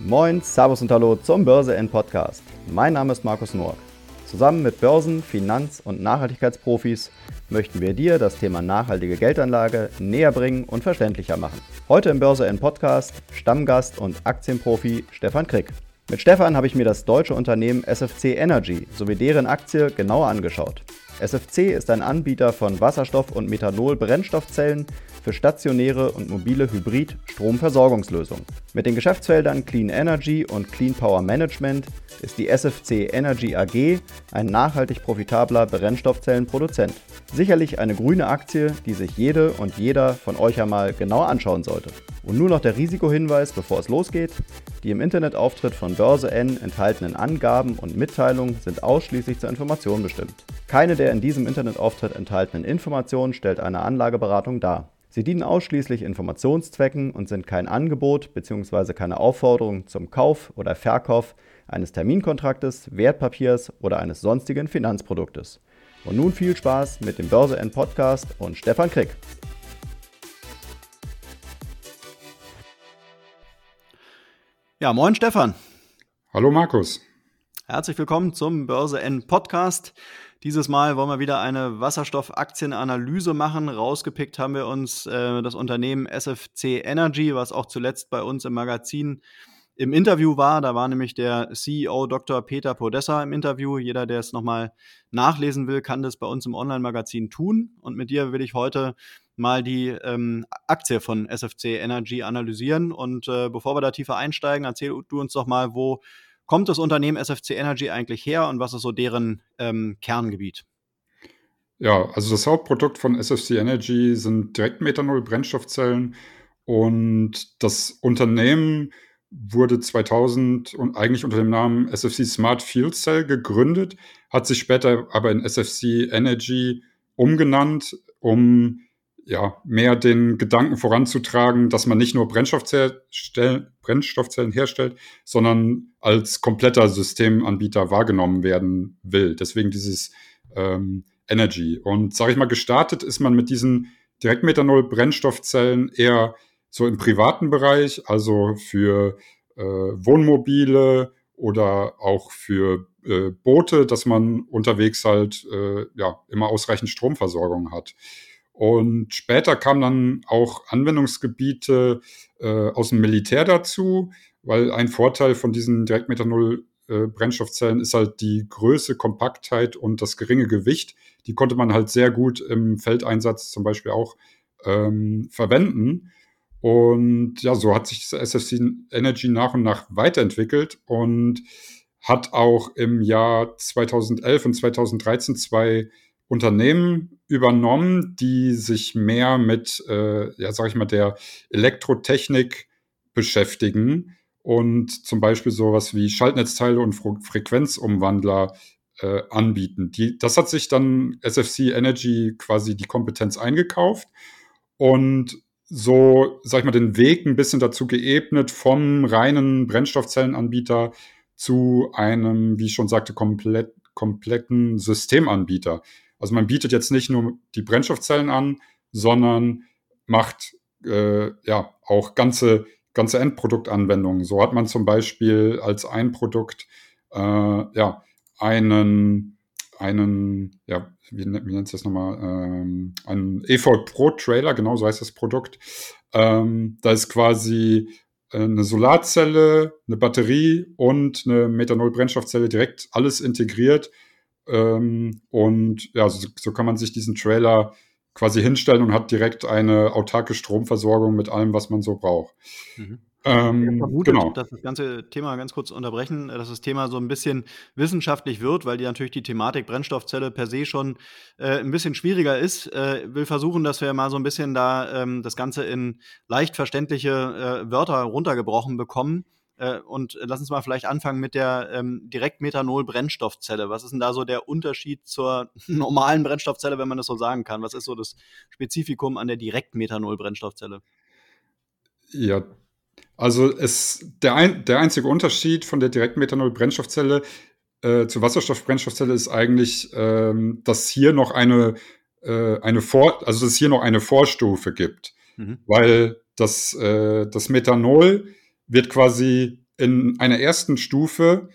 Moin, Servus und Hallo zum Börse N Podcast. Mein Name ist Markus Noack. Zusammen mit Börsen-, Finanz- und Nachhaltigkeitsprofis möchten wir dir das Thema nachhaltige Geldanlage näher bringen und verständlicher machen. Heute im Börse N Podcast Stammgast und Aktienprofi Stefan Krick. Mit Stefan habe ich mir das deutsche Unternehmen SFC Energy sowie deren Aktie genauer angeschaut. SFC ist ein Anbieter von Wasserstoff- und Methanol-Brennstoffzellen für stationäre und mobile Hybrid-Stromversorgungslösungen. Mit den Geschäftsfeldern Clean Energy und Clean Power Management ist die SFC Energy AG ein nachhaltig profitabler Brennstoffzellenproduzent. Sicherlich eine grüne Aktie, die sich jede und jeder von euch einmal genauer anschauen sollte. Und nun noch der Risikohinweis, bevor es losgeht. Die im Internetauftritt von Börse N enthaltenen Angaben und Mitteilungen sind ausschließlich zur Information bestimmt. Keine der in diesem Internetauftritt enthaltenen Informationen stellt eine Anlageberatung dar. Sie dienen ausschließlich Informationszwecken und sind kein Angebot bzw. keine Aufforderung zum Kauf oder Verkauf eines Terminkontraktes, Wertpapiers oder eines sonstigen Finanzproduktes. Und nun viel Spaß mit dem Börse N Podcast und Stefan Krick. Ja, moin Stefan. Hallo Markus. Herzlich willkommen zum Börse N Podcast. Dieses Mal wollen wir wieder eine Wasserstoffaktienanalyse machen. Rausgepickt haben wir uns äh, das Unternehmen SFC Energy, was auch zuletzt bei uns im Magazin im Interview war. Da war nämlich der CEO Dr. Peter Podessa im Interview. Jeder, der es nochmal nachlesen will, kann das bei uns im Online-Magazin tun. Und mit dir will ich heute mal die ähm, Aktie von SFC Energy analysieren. Und äh, bevor wir da tiefer einsteigen, erzähl du uns doch mal, wo kommt das Unternehmen SFC Energy eigentlich her und was ist so deren ähm, Kerngebiet? Ja, also das Hauptprodukt von SFC Energy sind Direktmethanol-Brennstoffzellen und das Unternehmen wurde 2000 und eigentlich unter dem Namen SFC Smart Fuel Cell gegründet, hat sich später aber in SFC Energy umgenannt, um ja, mehr den Gedanken voranzutragen, dass man nicht nur Brennstoffzellen, Brennstoffzellen herstellt, sondern als kompletter Systemanbieter wahrgenommen werden will. Deswegen dieses ähm, Energy. Und sage ich mal, gestartet ist man mit diesen Direktmethanol-Brennstoffzellen eher so im privaten Bereich, also für äh, Wohnmobile oder auch für äh, Boote, dass man unterwegs halt äh, ja immer ausreichend Stromversorgung hat. Und später kamen dann auch Anwendungsgebiete äh, aus dem Militär dazu, weil ein Vorteil von diesen Direktmethanol-Brennstoffzellen äh, ist halt die Größe, Kompaktheit und das geringe Gewicht. Die konnte man halt sehr gut im Feldeinsatz zum Beispiel auch ähm, verwenden. Und ja, so hat sich das SFC Energy nach und nach weiterentwickelt und hat auch im Jahr 2011 und 2013 zwei Unternehmen übernommen, die sich mehr mit, äh, ja, sag ich mal, der Elektrotechnik beschäftigen und zum Beispiel sowas wie Schaltnetzteile und Fre Frequenzumwandler äh, anbieten. Die, das hat sich dann SFC Energy quasi die Kompetenz eingekauft und so, sag ich mal, den Weg ein bisschen dazu geebnet vom reinen Brennstoffzellenanbieter zu einem, wie ich schon sagte, komplett, kompletten Systemanbieter. Also man bietet jetzt nicht nur die Brennstoffzellen an, sondern macht äh, ja auch ganze, ganze Endproduktanwendungen. So hat man zum Beispiel als ein Produkt äh, ja einen, einen, ja, wie, wie nennt es das nochmal, ähm, einen EV Pro Trailer, genau so heißt das Produkt. Ähm, da ist quasi eine Solarzelle, eine Batterie und eine Methanol-Brennstoffzelle direkt alles integriert ähm, und ja, so, so, kann man sich diesen Trailer quasi hinstellen und hat direkt eine autarke Stromversorgung mit allem, was man so braucht. Mhm. Ähm, ich vermute, genau. dass das ganze Thema ganz kurz unterbrechen, dass das Thema so ein bisschen wissenschaftlich wird, weil die natürlich die Thematik Brennstoffzelle per se schon äh, ein bisschen schwieriger ist. Äh, will versuchen, dass wir mal so ein bisschen da ähm, das Ganze in leicht verständliche äh, Wörter runtergebrochen bekommen. Äh, und lass uns mal vielleicht anfangen mit der ähm, Direktmethanol-Brennstoffzelle. Was ist denn da so der Unterschied zur normalen Brennstoffzelle, wenn man das so sagen kann? Was ist so das Spezifikum an der Direktmethanol-Brennstoffzelle? Ja, also es, der, ein, der einzige Unterschied von der Direktmethanol-Brennstoffzelle äh, zur Wasserstoff-Brennstoffzelle ist eigentlich, ähm, dass hier noch eine, äh, eine Vor also dass es hier noch eine Vorstufe gibt. Mhm. Weil das, äh, das Methanol wird quasi in einer ersten Stufe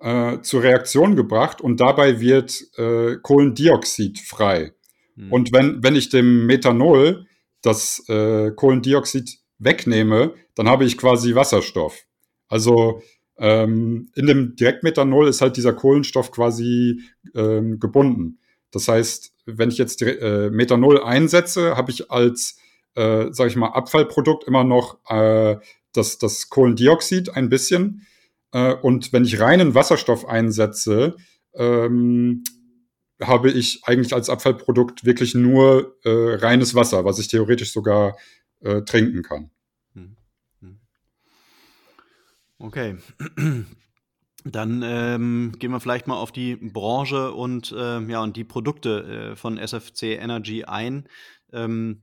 äh, zur Reaktion gebracht und dabei wird äh, Kohlendioxid frei. Mhm. Und wenn, wenn ich dem Methanol das äh, Kohlendioxid wegnehme, dann habe ich quasi Wasserstoff. Also ähm, in dem Direktmethanol ist halt dieser Kohlenstoff quasi ähm, gebunden. Das heißt, wenn ich jetzt äh, Methanol einsetze, habe ich als, äh, sage ich mal, Abfallprodukt immer noch äh, das, das Kohlendioxid ein bisschen. Äh, und wenn ich reinen Wasserstoff einsetze, ähm, habe ich eigentlich als Abfallprodukt wirklich nur äh, reines Wasser, was ich theoretisch sogar äh, trinken kann. Hm. Hm. Okay. Dann ähm, gehen wir vielleicht mal auf die Branche und, äh, ja, und die Produkte äh, von SFC Energy ein. Ähm,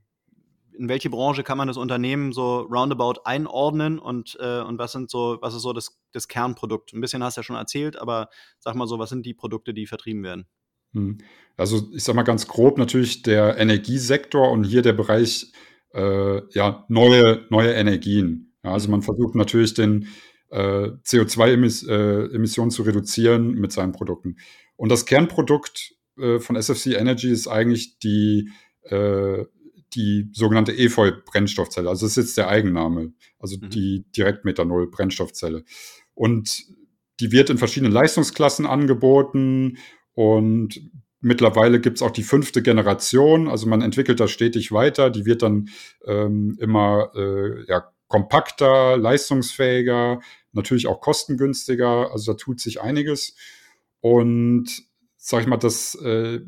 in welche Branche kann man das Unternehmen so roundabout einordnen und, äh, und was sind so, was ist so das, das Kernprodukt? Ein bisschen hast du ja schon erzählt, aber sag mal so, was sind die Produkte, die vertrieben werden? Hm. Also ich sag mal ganz grob natürlich der Energiesektor und hier der Bereich äh, ja, neue, neue Energien. Ja, also man versucht natürlich den äh, CO2-Emissionen äh, zu reduzieren mit seinen Produkten. Und das Kernprodukt äh, von SFC Energy ist eigentlich die, äh, die sogenannte EFOI-Brennstoffzelle. Also das ist jetzt der Eigenname, also mhm. die Direktmethanol-Brennstoffzelle. Und die wird in verschiedenen Leistungsklassen angeboten und mittlerweile gibt es auch die fünfte Generation. Also man entwickelt das stetig weiter. Die wird dann ähm, immer äh, ja, kompakter, leistungsfähiger, natürlich auch kostengünstiger. Also da tut sich einiges. Und sag ich mal, das äh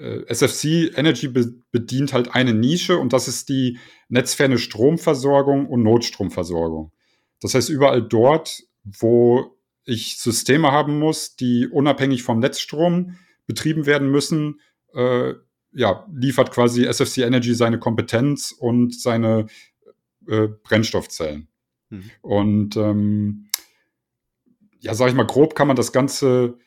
SFC Energy be bedient halt eine Nische und das ist die netzferne Stromversorgung und Notstromversorgung. Das heißt, überall dort, wo ich Systeme haben muss, die unabhängig vom Netzstrom betrieben werden müssen, äh, ja, liefert quasi SFC Energy seine Kompetenz und seine äh, Brennstoffzellen. Mhm. Und ähm, ja, sag ich mal, grob kann man das Ganze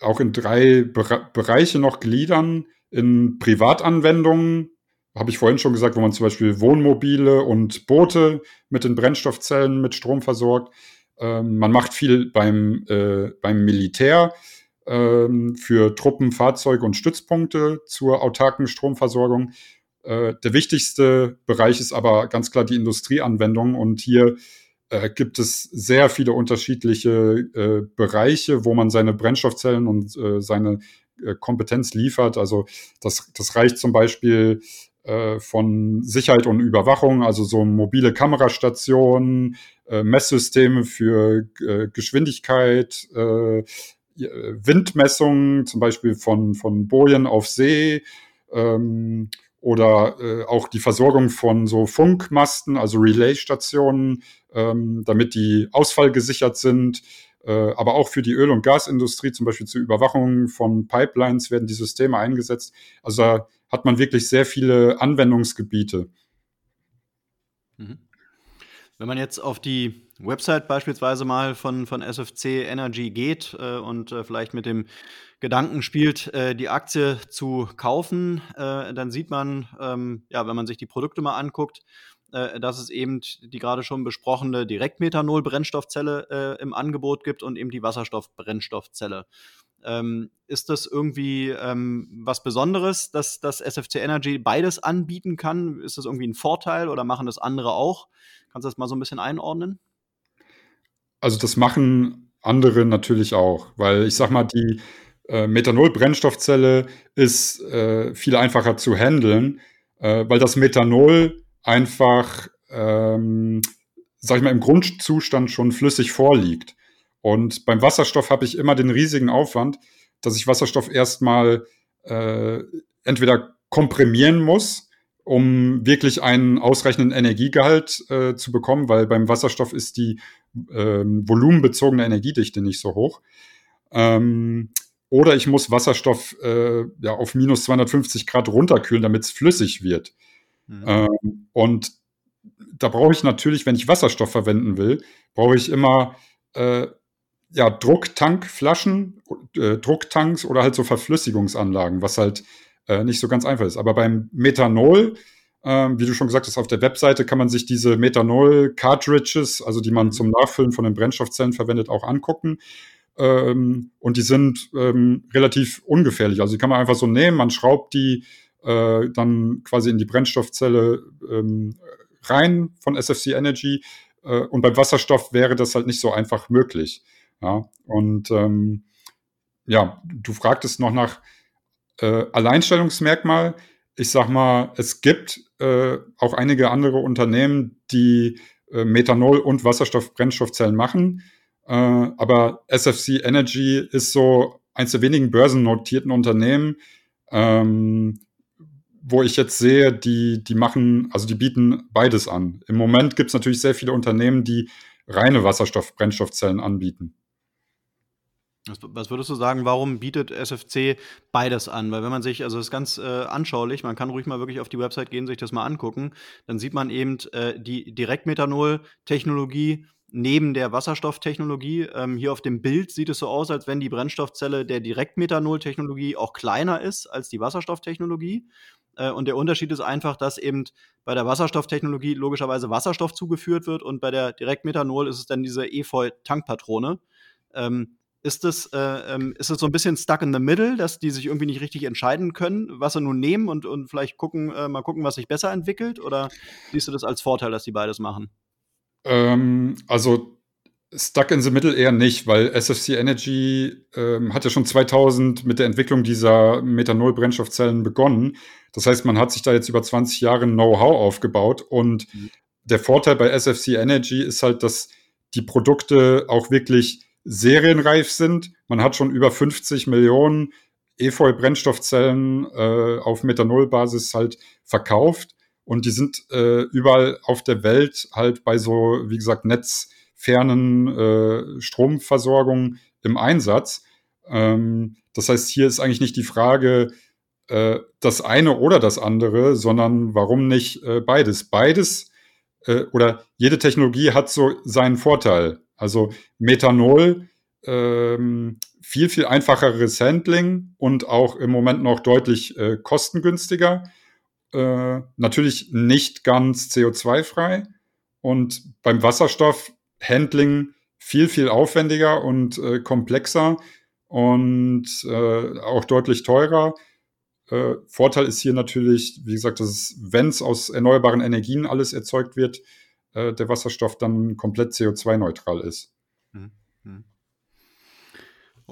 auch in drei Bere Bereiche noch gliedern. In Privatanwendungen, habe ich vorhin schon gesagt, wo man zum Beispiel Wohnmobile und Boote mit den Brennstoffzellen mit Strom versorgt. Ähm, man macht viel beim, äh, beim Militär ähm, für Truppen, Fahrzeuge und Stützpunkte zur autarken Stromversorgung. Äh, der wichtigste Bereich ist aber ganz klar die Industrieanwendung und hier äh, gibt es sehr viele unterschiedliche äh, Bereiche, wo man seine Brennstoffzellen und äh, seine äh, Kompetenz liefert. Also das, das reicht zum Beispiel äh, von Sicherheit und Überwachung, also so mobile Kamerastationen, Messsysteme für Geschwindigkeit, Windmessungen, zum Beispiel von, von Bojen auf See, ähm, oder äh, auch die Versorgung von so Funkmasten, also Relaisstationen, ähm, damit die ausfallgesichert sind. Äh, aber auch für die Öl- und Gasindustrie, zum Beispiel zur Überwachung von Pipelines, werden die Systeme eingesetzt. Also da hat man wirklich sehr viele Anwendungsgebiete. Mhm. Wenn man jetzt auf die Website beispielsweise mal von, von SFC Energy geht äh, und äh, vielleicht mit dem Gedanken spielt, äh, die Aktie zu kaufen, äh, dann sieht man, ähm, ja, wenn man sich die Produkte mal anguckt, äh, dass es eben die gerade schon besprochene Direktmethanol-Brennstoffzelle äh, im Angebot gibt und eben die Wasserstoff-Brennstoffzelle. Ähm, ist das irgendwie ähm, was Besonderes, dass das SFC Energy beides anbieten kann? Ist das irgendwie ein Vorteil oder machen das andere auch? Kannst du das mal so ein bisschen einordnen? Also das machen andere natürlich auch, weil ich sag mal, die äh, Methanol-Brennstoffzelle ist äh, viel einfacher zu handeln, äh, weil das Methanol einfach, ähm, sag ich mal, im Grundzustand schon flüssig vorliegt. Und beim Wasserstoff habe ich immer den riesigen Aufwand, dass ich Wasserstoff erstmal äh, entweder komprimieren muss, um wirklich einen ausreichenden Energiegehalt äh, zu bekommen, weil beim Wasserstoff ist die äh, volumenbezogene Energiedichte nicht so hoch. Ähm, oder ich muss Wasserstoff äh, ja, auf minus 250 Grad runterkühlen, damit es flüssig wird. Mhm. Ähm, und da brauche ich natürlich, wenn ich Wasserstoff verwenden will, brauche ich immer äh, ja, Drucktankflaschen, äh, Drucktanks oder halt so Verflüssigungsanlagen, was halt äh, nicht so ganz einfach ist. Aber beim Methanol Ähm, wie du schon gesagt hast, auf der Webseite kann man sich diese Methanol-Cartridges, also die man mhm. zum Nachfüllen von den Brennstoffzellen verwendet, auch angucken. Ähm, und die sind ähm, relativ ungefährlich. Also die kann man einfach so nehmen, man schraubt die äh, dann quasi in die Brennstoffzelle ähm, rein von SFC Energy. Äh, und beim Wasserstoff wäre das halt nicht so einfach möglich. Ja, und ähm, ja, du fragtest noch nach äh, Alleinstellungsmerkmal. Ich sag mal, es gibt äh, auch einige andere Unternehmen, die äh, Methanol- und Wasserstoff-Brennstoffzellen machen. Äh, aber SFC Energy ist so eins der wenigen börsennotierten Unternehmen, ähm, wo ich jetzt sehe, die, die machen, also die bieten beides an. Im Moment gibt es natürlich sehr viele Unternehmen, die reine Wasserstoff-Brennstoffzellen anbieten. Was würdest du sagen, warum bietet SFC beides an? Weil wenn man sich, also das ist ganz äh, anschaulich, man kann ruhig mal wirklich auf die Website gehen, sich das mal angucken, dann sieht man eben äh, die Direktmethanol-Technologie neben der Wasserstofftechnologie. Ähm, hier auf dem Bild sieht es so aus, als wenn die Brennstoffzelle der Direktmethanol-Technologie auch kleiner ist als die Wasserstofftechnologie. Äh, und der Unterschied ist einfach, dass eben bei der Wasserstofftechnologie logischerweise Wasserstoff zugeführt wird und bei der Direktmethanol ist es dann diese EFOI-Tankpatrone. Ähm, ist es, äh, ähm, ist es so ein bisschen stuck in the middle, dass die sich irgendwie nicht richtig entscheiden können, was sie nun nehmen und, und vielleicht gucken, äh, mal gucken, was sich besser entwickelt? Oder siehst du das als Vorteil, dass die beides machen? Ähm, also stuck in the middle eher nicht, weil SFC Energy ähm, hat ja schon 2000 mit der Entwicklung dieser Methanol-Brennstoffzellen begonnen. Das heißt, man hat sich da jetzt über 20 Jahre Know-how aufgebaut und mhm. der Vorteil bei SFC Energy ist halt, dass die Produkte auch wirklich serienreif sind. Man hat schon über 50 Millionen Efeu-Brennstoffzellen äh, auf Methanolbasis halt verkauft und die sind äh, überall auf der Welt halt bei so, wie gesagt, netzfernen äh, Stromversorgung im Einsatz. Ähm, das heißt, hier ist eigentlich nicht die Frage, äh, das eine oder das andere, sondern warum nicht äh, beides? Beides äh, oder jede Technologie hat so seinen Vorteil. Also Methanol, ähm, viel, viel einfacheres Handling und auch im Moment noch deutlich äh, kostengünstiger. Äh, natürlich nicht ganz CO2-frei. Und beim Wasserstoff Handling viel, viel aufwendiger und äh, komplexer und äh, auch deutlich teurer. Äh, Vorteil ist hier natürlich, wie gesagt, dass wenn es aus erneuerbaren Energien alles erzeugt wird, äh, der Wasserstoff dann komplett CO2-neutral ist. Hm, hm.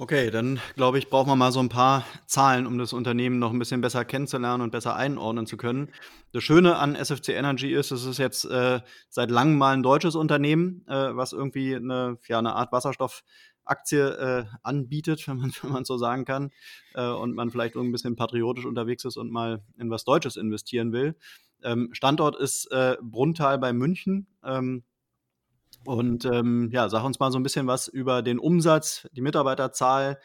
Okay, dann glaube ich, brauchen wir mal so ein paar Zahlen, um das Unternehmen noch ein bisschen besser kennenzulernen und besser einordnen zu können. Das Schöne an SFC Energy ist, es ist jetzt äh, seit langem mal ein deutsches Unternehmen, äh, was irgendwie eine, ja, eine Art Wasserstoffaktie äh, anbietet, wenn man, wenn man so sagen kann, äh, und man vielleicht ein bisschen patriotisch unterwegs ist und mal in was Deutsches investieren will. Ähm, Standort ist äh, Brunntal bei München. Ähm, und ähm, ja, sag uns mal so ein bisschen was über den Umsatz, die Mitarbeiterzahl,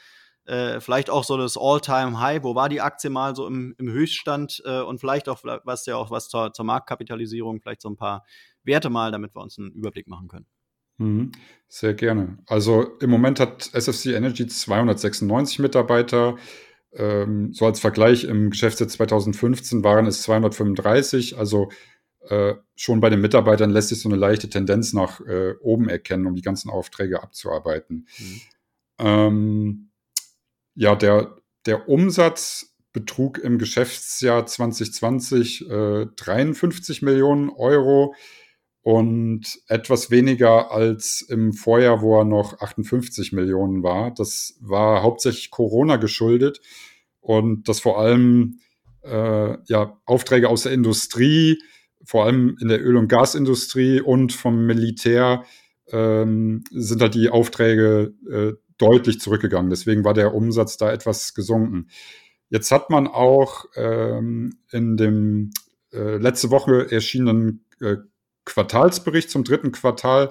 äh, vielleicht auch so das All-Time-High. Wo war die Aktie mal so im, im Höchststand äh, und vielleicht auch was ja auch was zur, zur, Marktkapitalisierung, vielleicht so ein paar Werte mal, damit wir uns einen Überblick machen können. Mhm, sehr gerne. Also im Moment hat SFC Energy 296 Mitarbeiter. Ähm, so als Vergleich im Geschäftsjahr 2015 waren es 235, also äh, schon bei den Mitarbeitern lässt sich so eine leichte Tendenz nach äh, oben erkennen, um die ganzen Aufträge abzuarbeiten. Mhm. Ähm, ja, der, der Umsatz betrug im Geschäftsjahr 2020 äh, 53 Millionen Euro und etwas weniger als im Vorjahr, wo er noch 58 Millionen war. Das war hauptsächlich Corona geschuldet und das vor allem äh, ja, Aufträge aus der Industrie, vor allem in der Öl- und Gasindustrie und vom Militär ähm, sind halt die Aufträge äh, deutlich zurückgegangen. Deswegen war der Umsatz da etwas gesunken. Jetzt hat man auch ähm, in dem äh, letzte Woche erschienenen Quartalsbericht zum dritten Quartal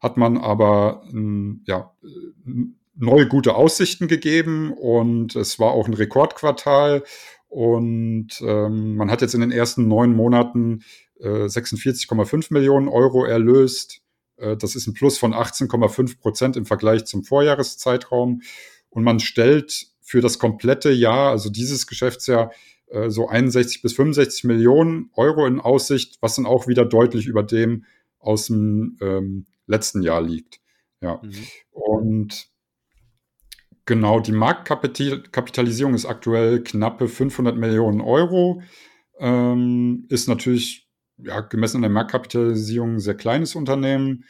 hat man aber ähm, ja, neue gute Aussichten gegeben und es war auch ein Rekordquartal und ähm, man hat jetzt in den ersten neun Monaten 46,5 äh, Millionen Euro erlöst. Äh, das ist ein Plus von 18,5 Prozent im Vergleich zum Vorjahreszeitraum. Und man stellt für das komplette Jahr, also dieses Geschäftsjahr, äh, so 61 bis 65 Millionen Euro in Aussicht, was dann auch wieder deutlich über dem aus dem ähm, letzten Jahr liegt. Ja. Mhm. Und genau, die Marktkapitalisierung ist aktuell knappe 500 Millionen Euro. Ähm, ist natürlich ja, gemessen an der Marktkapitalisierung ein sehr kleines Unternehmen.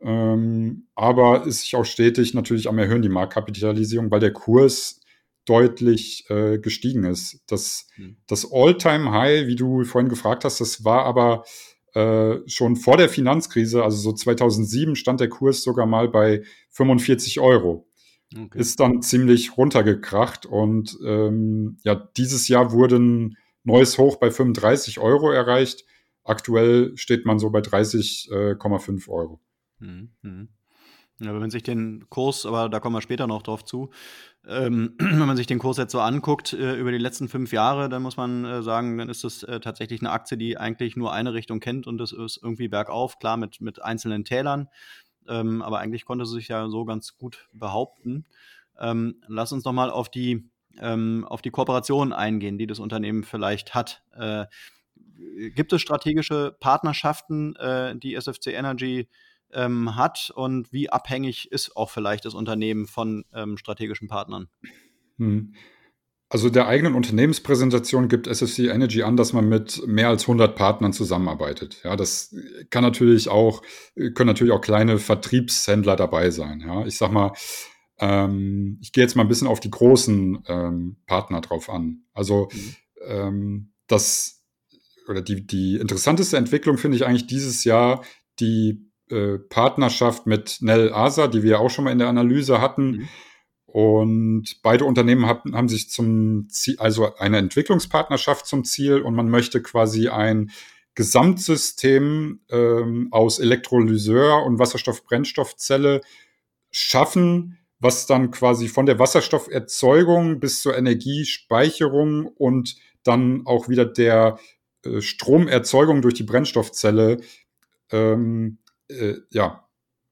Ähm, aber ist sich auch stetig natürlich am Erhöhen, die Marktkapitalisierung, weil der Kurs deutlich äh, gestiegen ist. Das, mhm. das All-Time-High, wie du vorhin gefragt hast, das war aber äh, schon vor der Finanzkrise, also so 2007, stand der Kurs sogar mal bei 45 Euro. Okay. Ist dann ziemlich runtergekracht und ähm, ja, dieses Jahr wurde ein neues Hoch bei 35 Euro erreicht. Aktuell steht man so bei 30,5 äh, Euro. Mhm. Ja, wenn man sich den Kurs, aber da kommen wir später noch drauf zu, ähm, wenn man sich den Kurs jetzt so anguckt äh, über die letzten fünf Jahre, dann muss man äh, sagen, dann ist das äh, tatsächlich eine Aktie, die eigentlich nur eine Richtung kennt und das ist irgendwie bergauf, klar mit, mit einzelnen Tälern, ähm, aber eigentlich konnte sie sich ja so ganz gut behaupten. Ähm, lass uns noch mal auf die, ähm, auf die Kooperation eingehen, die das Unternehmen vielleicht hat. Äh, gibt es strategische Partnerschaften, äh, die SFC Energy ähm, hat und wie abhängig ist auch vielleicht das Unternehmen von ähm, strategischen Partnern? Hm. Also der eigenen Unternehmenspräsentation gibt SFC Energy an, dass man mit mehr als 100 Partnern zusammenarbeitet. Ja, das kann natürlich auch, können natürlich auch kleine Vertriebshändler dabei sein. Ja, ich sag mal, ähm, ich gehe jetzt mal ein bisschen auf die großen ähm, Partner drauf an. Also mhm. ähm, das oder die, die interessanteste Entwicklung finde ich eigentlich dieses Jahr die äh, Partnerschaft mit Nell Asa, die wir auch schon mal in der Analyse hatten. Mhm. Und beide Unternehmen haben, haben sich zum Ziel, also eine Entwicklungspartnerschaft zum Ziel und man möchte quasi ein Gesamtsystem ähm, aus Elektrolyseur und Wasserstoff-Brennstoffzelle schaffen, was dann quasi von der Wasserstofferzeugung bis zur Energiespeicherung und dann auch wieder der äh, Stromerzeugung durch die Brennstoffzelle ähm, äh, ja,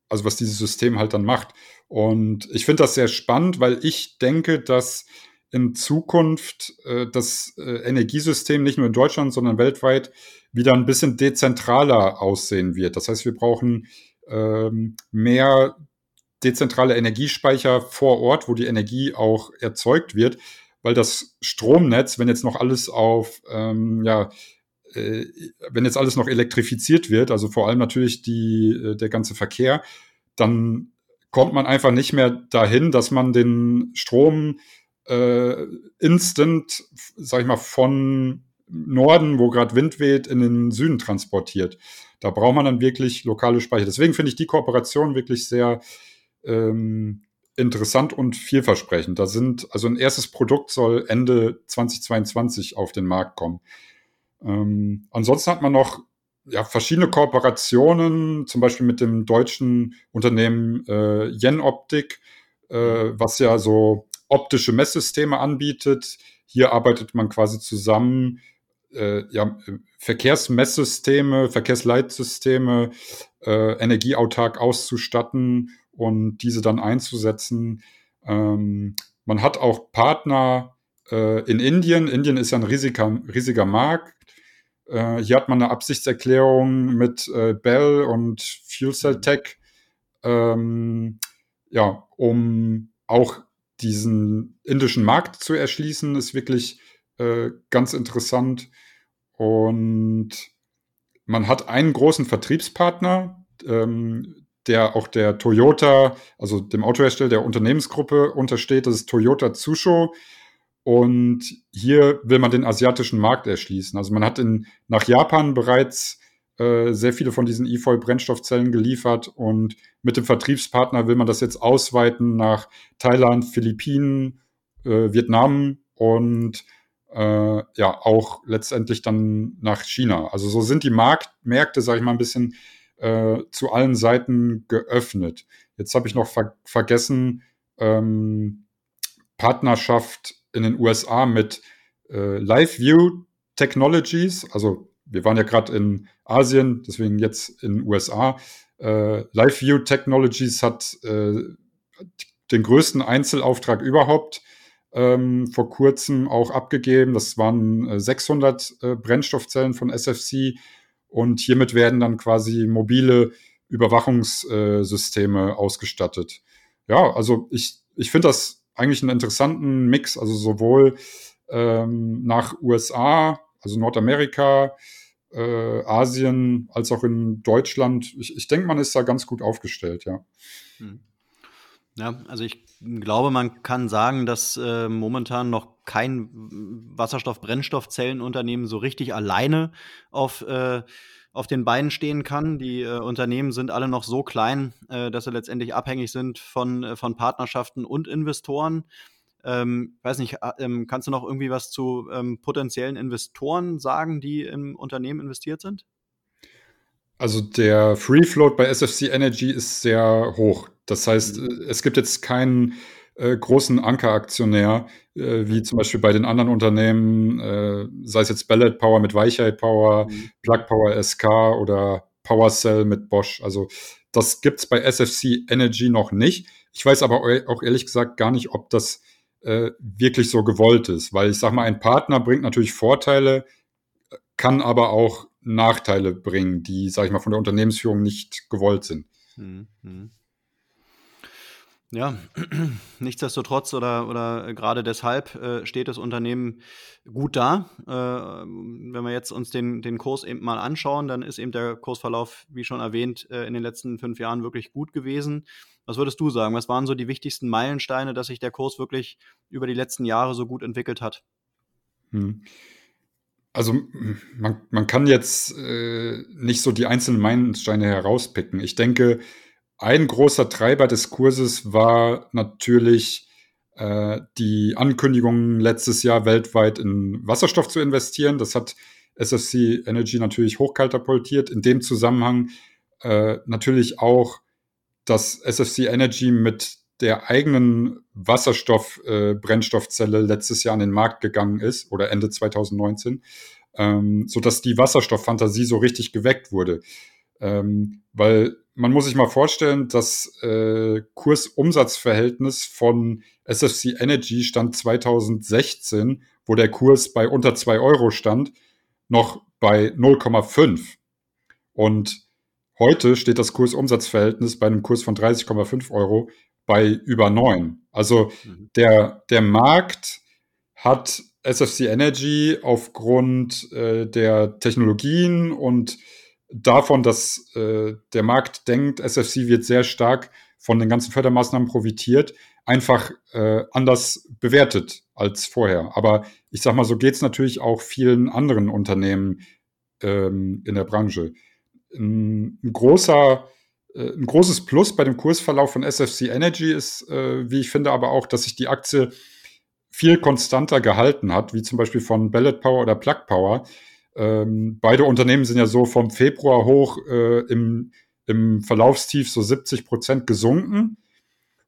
also was dieses System halt dann macht. Und ich finde das sehr spannend, weil ich denke, dass in Zukunft äh, das äh, Energiesystem nicht nur in Deutschland, sondern weltweit wieder ein bisschen dezentraler aussehen wird. Das heißt, wir brauchen ähm, mehr dezentrale Energiespeicher vor Ort, wo die Energie auch erzeugt wird, weil das Stromnetz, wenn jetzt noch alles auf ähm, ja, äh, wenn jetzt alles noch elektrifiziert wird, also vor allem natürlich die, äh, der ganze Verkehr, dann kommt man einfach nicht mehr dahin, dass man den Strom äh, instant, sag ich mal, von Norden, wo gerade Wind weht, in den Süden transportiert. Da braucht man dann wirklich lokale Speicher. Deswegen finde ich die Kooperation wirklich sehr ähm, interessant und vielversprechend. Da sind, also ein erstes Produkt soll Ende 2022 auf den Markt kommen. Ähm, ansonsten hat man noch ja, verschiedene Kooperationen, zum Beispiel mit dem deutschen Unternehmen äh, Jenoptik, äh, was ja so optische Messsysteme anbietet. Hier arbeitet man quasi zusammen, äh, ja, Verkehrsmesssysteme, Verkehrsleitsysteme äh, energieautark auszustatten und diese dann einzusetzen. Ähm, man hat auch Partner in Indien. Indien ist ja ein riesiger, riesiger Markt. Äh, hier hat man eine Absichtserklärung mit äh, Bell und Fuel Cell Tech, ähm, ja, um auch diesen indischen Markt zu erschließen, ist wirklich äh, ganz interessant. Und man hat einen großen Vertriebspartner, ähm, der auch der Toyota, also dem Autohersteller der Unternehmensgruppe untersteht, das ist Toyota Tsusho. Und hier will man den asiatischen Markt erschließen. Also man hat in, nach Japan bereits äh, sehr viele von diesen E-Foil-Brennstoffzellen geliefert und mit dem Vertriebspartner will man das jetzt ausweiten nach Thailand, Philippinen, äh, Vietnam und äh, ja auch letztendlich dann nach China. Also so sind die Markt Märkte, sage ich mal, ein bisschen äh, zu allen Seiten geöffnet. Jetzt habe ich noch ver vergessen, ähm, Partnerschaft in den USA mit äh, LiveView Technologies, also wir waren ja gerade in Asien, deswegen jetzt in den USA. Äh, LiveView Technologies hat äh, den größten Einzelauftrag überhaupt ähm, vor kurzem auch abgegeben. Das waren 600 äh, äh, Brennstoffzellen von SFC und hiermit werden dann quasi mobile Überwachungssysteme ausgestattet. Ja, also ich, ich finde das eigentlich einen interessanten Mix, also sowohl ähm, nach USA, also Nordamerika, äh, Asien, als auch in Deutschland. Ich, ich denke, man ist da ganz gut aufgestellt, ja. Hm. Ja, also ich glaube, man kann sagen, dass äh, momentan noch kein Wasserstoff-Brennstoffzellenunternehmen so richtig alleine auf, äh, auf den Beinen stehen kann. Die äh, Unternehmen sind alle noch so klein, äh, dass sie letztendlich abhängig sind von, äh, von Partnerschaften und Investoren. Ähm, weiß nicht, äh, ähm, kannst du noch irgendwie was zu ähm, potenziellen Investoren sagen, die im Unternehmen investiert sind? Also der Free Float bei SFC Energy ist sehr hoch. Das heißt, mhm. Äh, es gibt jetzt keinen äh, großen Ankeraktionär, äh, wie zum Beispiel bei den anderen Unternehmen, äh, sei es jetzt Ballot Power mit Weichheit Power, mhm. Plug Power SK oder PowerCell mit Bosch. Also das gibt es bei SFC Energy noch nicht. Ich weiß aber auch ehrlich gesagt gar nicht, ob das äh, wirklich so gewollt ist, weil ich sag mal, ein Partner bringt natürlich Vorteile, kann aber auch Nachteile bringen, die, sag ich mal, von der Unternehmensführung nicht gewollt sind. Mhm. Ja, nichtsdestotrotz oder, oder gerade deshalb äh, steht das Unternehmen gut da. Äh, wenn wir jetzt uns den, den Kurs eben mal anschauen, dann ist eben der Kursverlauf, wie schon erwähnt, äh, in den letzten fünf Jahren wirklich gut gewesen. Was würdest du sagen? Was waren so die wichtigsten Meilensteine, dass sich der Kurs wirklich über die letzten Jahre so gut entwickelt hat? Hm. Also man, man kann jetzt äh, nicht so die einzelnen Meilensteine herauspicken. Ich denke, ein großer Treiber des Kurses war natürlich äh, die Ankündigung letztes Jahr weltweit in Wasserstoff zu investieren. Das hat SFC Energy natürlich hochkatapultiert. In dem Zusammenhang äh, natürlich auch, dass SFC Energy mit der eigenen Wasserstoff-Brennstoffzelle äh, letztes Jahr an den Markt gegangen ist oder Ende 2019, ähm, so dass die Wasserstofffantasie so richtig geweckt wurde. Ähm, weil man muss sich mal vorstellen, das äh, Kursumsatzverhältnis von SFC Energy stand 2016, wo der Kurs bei unter zwei Euro stand, noch bei 0,5. Und heute steht das Kursumsatzverhältnis bei einem Kurs von 30,5 Euro bei über 9. Also mhm. der, der Markt hat SFC Energy aufgrund äh, der Technologien und davon, dass äh, der Markt denkt, SFC wird sehr stark von den ganzen Fördermaßnahmen profitiert, einfach äh, anders bewertet als vorher. Aber ich sag mal, so geht es natürlich auch vielen anderen Unternehmen ähm, in der Branche. Ein, großer äh, ein großes Plus bei dem Kursverlauf von SFC Energy ist, äh, wie ich finde, aber auch, dass sich die Aktie viel konstanter gehalten hat, wie zum Beispiel von Ballot Power oder Plug Power. Ähm, beide Unternehmen sind ja so vom Februar hoch äh, im, im Verlaufstief so 70 Prozent gesunken.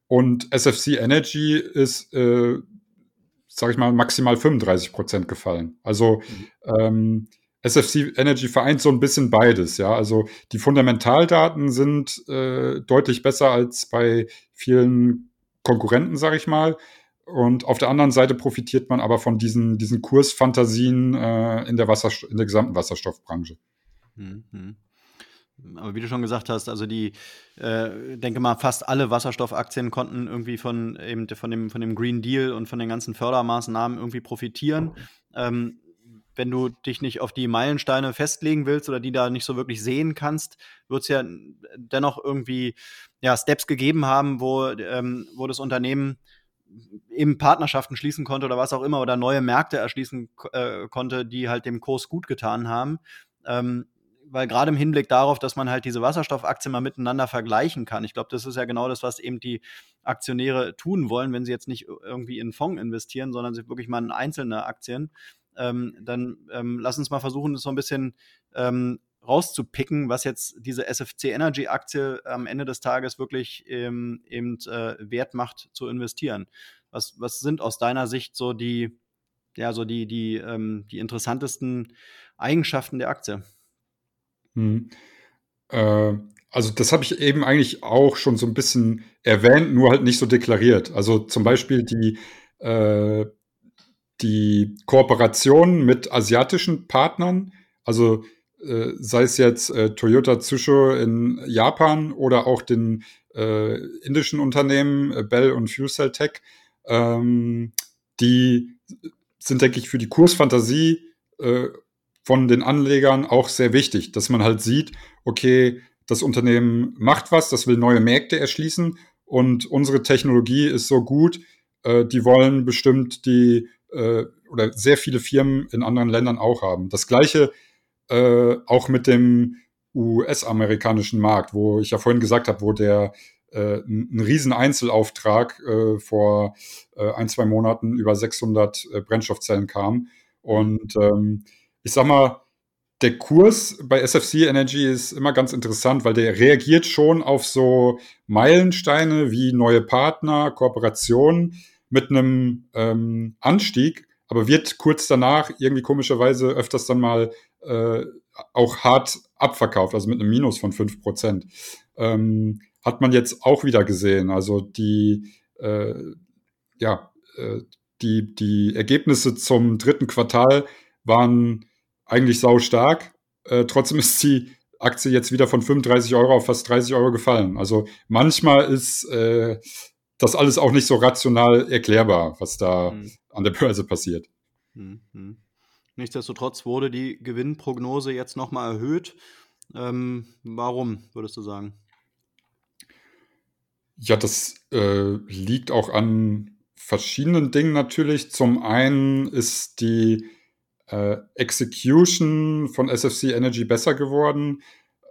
Und SFC Energy ist, äh, sage ich mal, maximal 35 Prozent gefallen. Also ähm, SFC Energy vereint so ein bisschen beides, ja. Also die Fundamentaldaten sind äh, deutlich besser als bei vielen Konkurrenten, sage ich mal. Und auf der anderen Seite profitiert man aber von diesen, diesen Kursfantasien äh, in, der in der gesamten Wasserstoffbranche. Mhm. Aber wie du schon gesagt hast, also die, äh, denke mal, fast alle Wasserstoffaktien konnten irgendwie von eben von dem, von dem Green Deal und von den ganzen Fördermaßnahmen irgendwie profitieren. Ähm, wenn du dich nicht auf die Meilensteine festlegen willst oder die da nicht so wirklich sehen kannst, wird es ja dennoch irgendwie ja, Steps gegeben haben, wo, ähm, wo das Unternehmen eben Partnerschaften schließen konnte oder was auch immer oder neue Märkte erschließen äh, konnte, die halt dem Kurs gut getan haben. Ähm, weil gerade im Hinblick darauf, dass man halt diese Wasserstoffaktien mal miteinander vergleichen kann. Ich glaube, das ist ja genau das, was eben die Aktionäre tun wollen, wenn sie jetzt nicht irgendwie in Fonds investieren, sondern sie wirklich mal in einzelne Aktien. Ähm, dann ähm, lass uns mal versuchen, das so ein bisschen ähm, rauszupicken, was jetzt diese SFC Energy Aktie am Ende des Tages wirklich ähm, eben äh, wert macht zu investieren. Was, was sind aus deiner Sicht so die, ja, so die, die, ähm, die interessantesten Eigenschaften der Aktie? Hm. Äh, also das habe ich eben eigentlich auch schon so ein bisschen erwähnt, nur halt nicht so deklariert. Also zum Beispiel die äh, die Kooperation mit asiatischen Partnern, also äh, sei es jetzt äh, Toyota Tsusho in Japan oder auch den äh, indischen Unternehmen äh, Bell und Fuel Tech, ähm, die sind, denke ich, für die Kursfantasie äh, von den Anlegern auch sehr wichtig, dass man halt sieht, okay, das Unternehmen macht was, das will neue Märkte erschließen und unsere Technologie ist so gut, die wollen bestimmt die oder sehr viele Firmen in anderen Ländern auch haben. Das gleiche äh, auch mit dem US-amerikanischen Markt, wo ich ja vorhin gesagt habe, wo der äh, ein riesen Einzelauftrag äh, vor äh, ein, zwei Monaten über 600 äh, Brennstoffzellen kam. Und ähm, ich sag mal, der Kurs bei SFC Energy ist immer ganz interessant, weil der reagiert schon auf so Meilensteine wie neue Partner, Kooperationen mit einem ähm, Anstieg, aber wird kurz danach irgendwie komischerweise öfters dann mal äh, auch hart abverkauft, also mit einem Minus von 5%. Ähm, hat man jetzt auch wieder gesehen. Also die, äh, ja, äh, die, die Ergebnisse zum dritten Quartal waren eigentlich sau stark. Äh, trotzdem ist die Aktie jetzt wieder von 35 Euro auf fast 30 Euro gefallen. Also manchmal ist äh, das alles auch nicht so rational erklärbar, was da mhm. an der Börse passiert. Mhm. Nichtsdestotrotz wurde die Gewinnprognose jetzt nochmal erhöht. Ähm, warum, würdest du sagen? Ja, das äh, liegt auch an verschiedenen Dingen natürlich. Zum einen ist die äh, Execution von SFC Energy besser geworden.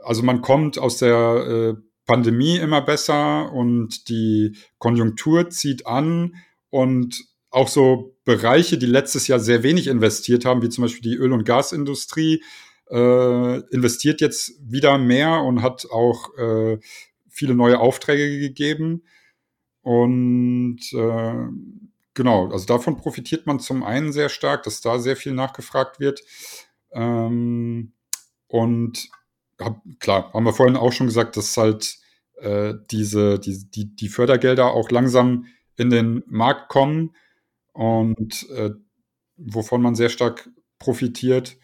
Also man kommt aus der äh, Pandemie immer besser und die Konjunktur zieht an und auch so Bereiche, die letztes Jahr sehr wenig investiert haben, wie zum Beispiel die Öl- und Gasindustrie, äh, investiert jetzt wieder mehr und hat auch äh, viele neue Aufträge gegeben. Und äh, genau, also davon profitiert man zum einen sehr stark, dass da sehr viel nachgefragt wird. Ähm, und hab, klar, haben wir vorhin auch schon gesagt, dass halt äh, diese, die, die, die Fördergelder auch langsam in den Markt kommen und äh, wovon man sehr stark profitiert.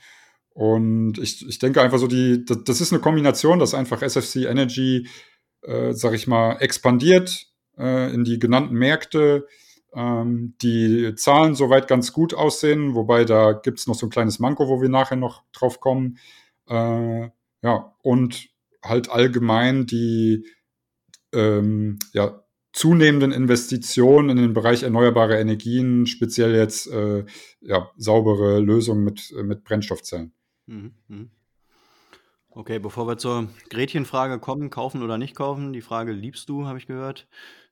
Und ich, ich denke einfach so, die, das, das ist eine Kombination, dass einfach SFC Energy, äh, sag ich mal, expandiert äh, in die genannten Märkte, ähm, die Zahlen soweit ganz gut aussehen, wobei da gibt es noch so ein kleines Manko, wo wir nachher noch drauf kommen. Äh, ja, und halt allgemein die ähm, ja, zunehmenden Investitionen in den Bereich erneuerbare Energien, speziell jetzt äh, ja, saubere Lösungen mit, mit Brennstoffzellen. Mhm, mhm. Okay, bevor wir zur Gretchenfrage kommen, kaufen oder nicht kaufen, die Frage liebst du, habe ich gehört.